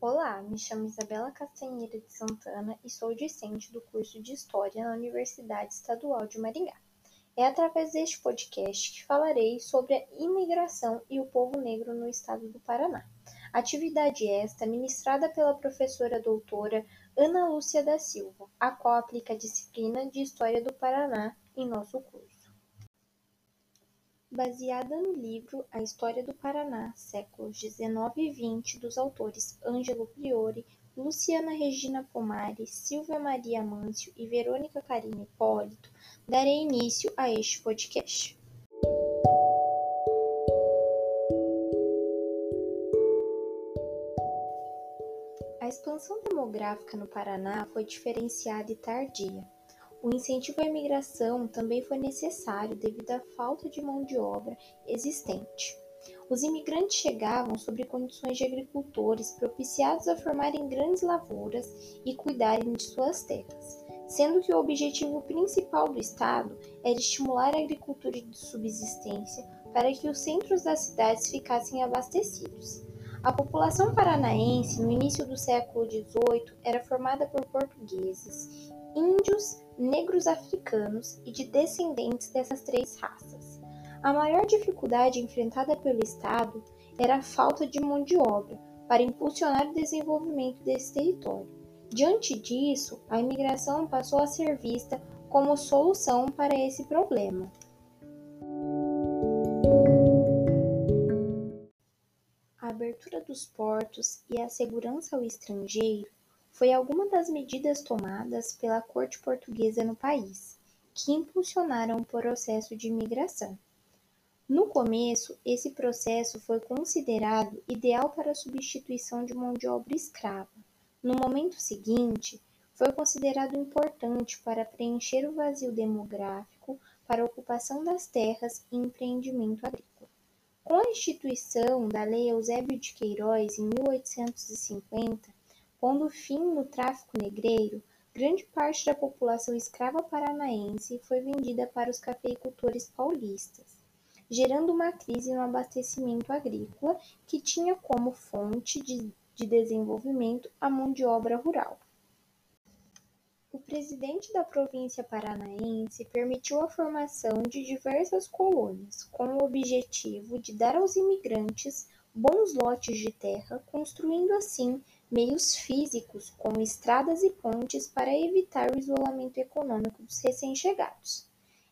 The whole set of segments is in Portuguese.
Olá, me chamo Isabela Castanheira de Santana e sou discente do curso de História na Universidade Estadual de Maringá. É através deste podcast que falarei sobre a imigração e o povo negro no estado do Paraná. Atividade esta ministrada pela professora doutora Ana Lúcia da Silva, a qual aplica a disciplina de História do Paraná em nosso curso. Baseada no livro A História do Paraná, séculos XIX e XX, dos autores Ângelo Priori, Luciana Regina Pomari, Silvia Maria Mâncio e Verônica Carine Hipólito, darei início a este podcast. A expansão demográfica no Paraná foi diferenciada e tardia. O incentivo à imigração também foi necessário devido à falta de mão de obra existente. Os imigrantes chegavam sob condições de agricultores propiciados a formarem grandes lavouras e cuidarem de suas terras, sendo que o objetivo principal do Estado era estimular a agricultura de subsistência para que os centros das cidades ficassem abastecidos. A população paranaense no início do século XVIII era formada por portugueses, índios, negros africanos e de descendentes dessas três raças. A maior dificuldade enfrentada pelo Estado era a falta de mão de obra para impulsionar o desenvolvimento desse território. Diante disso, a imigração passou a ser vista como solução para esse problema. A abertura dos portos e a segurança ao estrangeiro foi alguma das medidas tomadas pela corte portuguesa no país, que impulsionaram o processo de imigração. No começo, esse processo foi considerado ideal para a substituição de mão de obra escrava. No momento seguinte, foi considerado importante para preencher o vazio demográfico para ocupação das terras e empreendimento agrícola. Com a instituição da Lei Eusébio de Queiroz em 1850, Pondo fim no tráfico negreiro, grande parte da população escrava paranaense foi vendida para os cafeicultores paulistas, gerando uma crise no abastecimento agrícola que tinha como fonte de, de desenvolvimento a mão de obra rural. O presidente da província paranaense permitiu a formação de diversas colônias, com o objetivo de dar aos imigrantes bons lotes de terra, construindo assim meios físicos, como estradas e pontes, para evitar o isolamento econômico dos recém-chegados.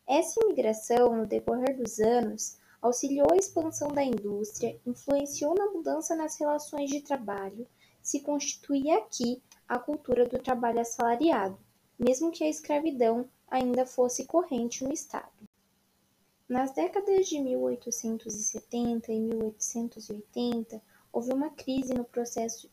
Essa imigração, no decorrer dos anos, auxiliou a expansão da indústria, influenciou na mudança nas relações de trabalho, se constituía aqui a cultura do trabalho assalariado, mesmo que a escravidão ainda fosse corrente no Estado. Nas décadas de 1870 e 1880, houve uma crise no processo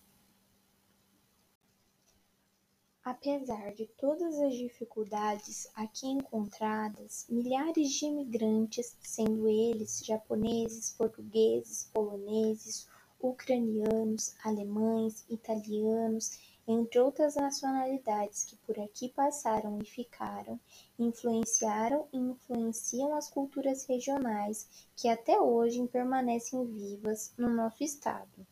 Apesar de todas as dificuldades aqui encontradas, milhares de imigrantes, sendo eles japoneses, portugueses, poloneses, ucranianos, alemães, italianos, entre outras nacionalidades que por aqui passaram e ficaram, influenciaram e influenciam as culturas regionais que até hoje permanecem vivas no nosso estado.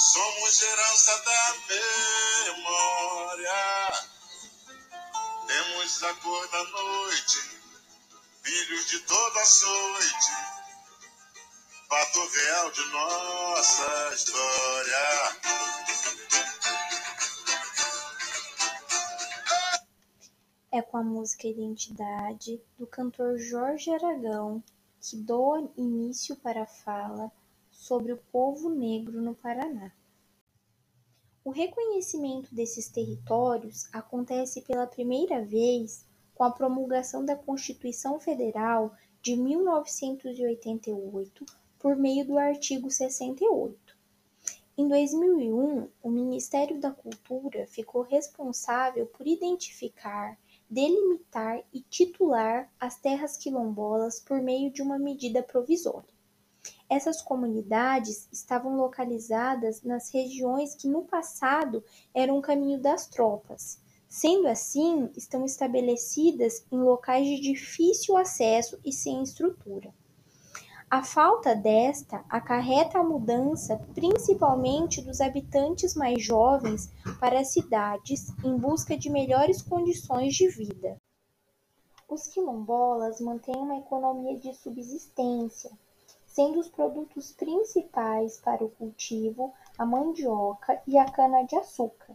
Somos herança da memória. Temos a cor da noite, filhos de toda açoite. Fato real de nossa história. É com a música Identidade, do cantor Jorge Aragão, que dou início para a fala sobre o povo negro no Paraná. O reconhecimento desses territórios acontece pela primeira vez com a promulgação da Constituição Federal de 1988 por meio do artigo 68. Em 2001, o Ministério da Cultura ficou responsável por identificar delimitar e titular as terras quilombolas por meio de uma medida provisória. Essas comunidades estavam localizadas nas regiões que no passado eram o caminho das tropas. Sendo assim, estão estabelecidas em locais de difícil acesso e sem estrutura. A falta desta acarreta a mudança principalmente dos habitantes mais jovens para as cidades em busca de melhores condições de vida. Os quilombolas mantêm uma economia de subsistência, sendo os produtos principais para o cultivo a mandioca e a cana-de-açúcar.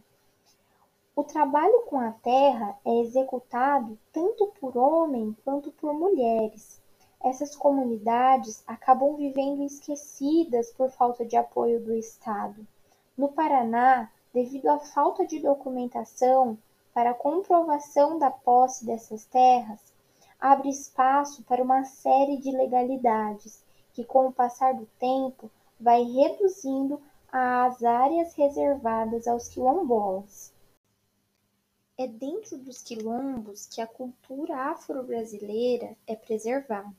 O trabalho com a terra é executado tanto por homens quanto por mulheres essas comunidades acabam vivendo esquecidas por falta de apoio do Estado. No Paraná, devido à falta de documentação para comprovação da posse dessas terras, abre espaço para uma série de ilegalidades que, com o passar do tempo, vai reduzindo as áreas reservadas aos quilombolas. É dentro dos quilombos que a cultura afro-brasileira é preservada.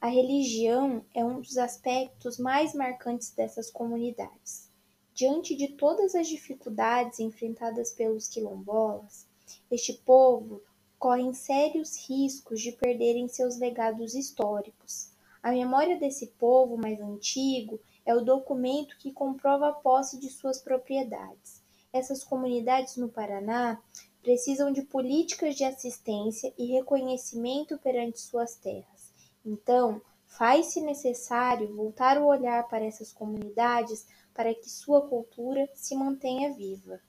A religião é um dos aspectos mais marcantes dessas comunidades. Diante de todas as dificuldades enfrentadas pelos quilombolas, este povo corre sérios riscos de perderem seus legados históricos. A memória desse povo mais antigo é o documento que comprova a posse de suas propriedades. Essas comunidades no Paraná precisam de políticas de assistência e reconhecimento perante suas terras. Então, faz-se necessário voltar o olhar para essas comunidades para que sua cultura se mantenha viva.